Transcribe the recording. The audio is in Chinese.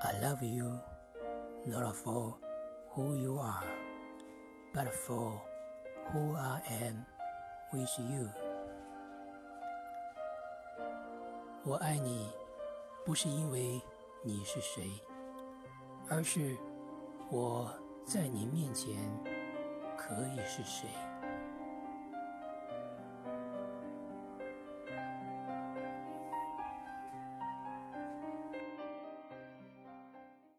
i love you not for who you are but for who i am with you 我爱你不是因为你是谁而是我在你面前可以是谁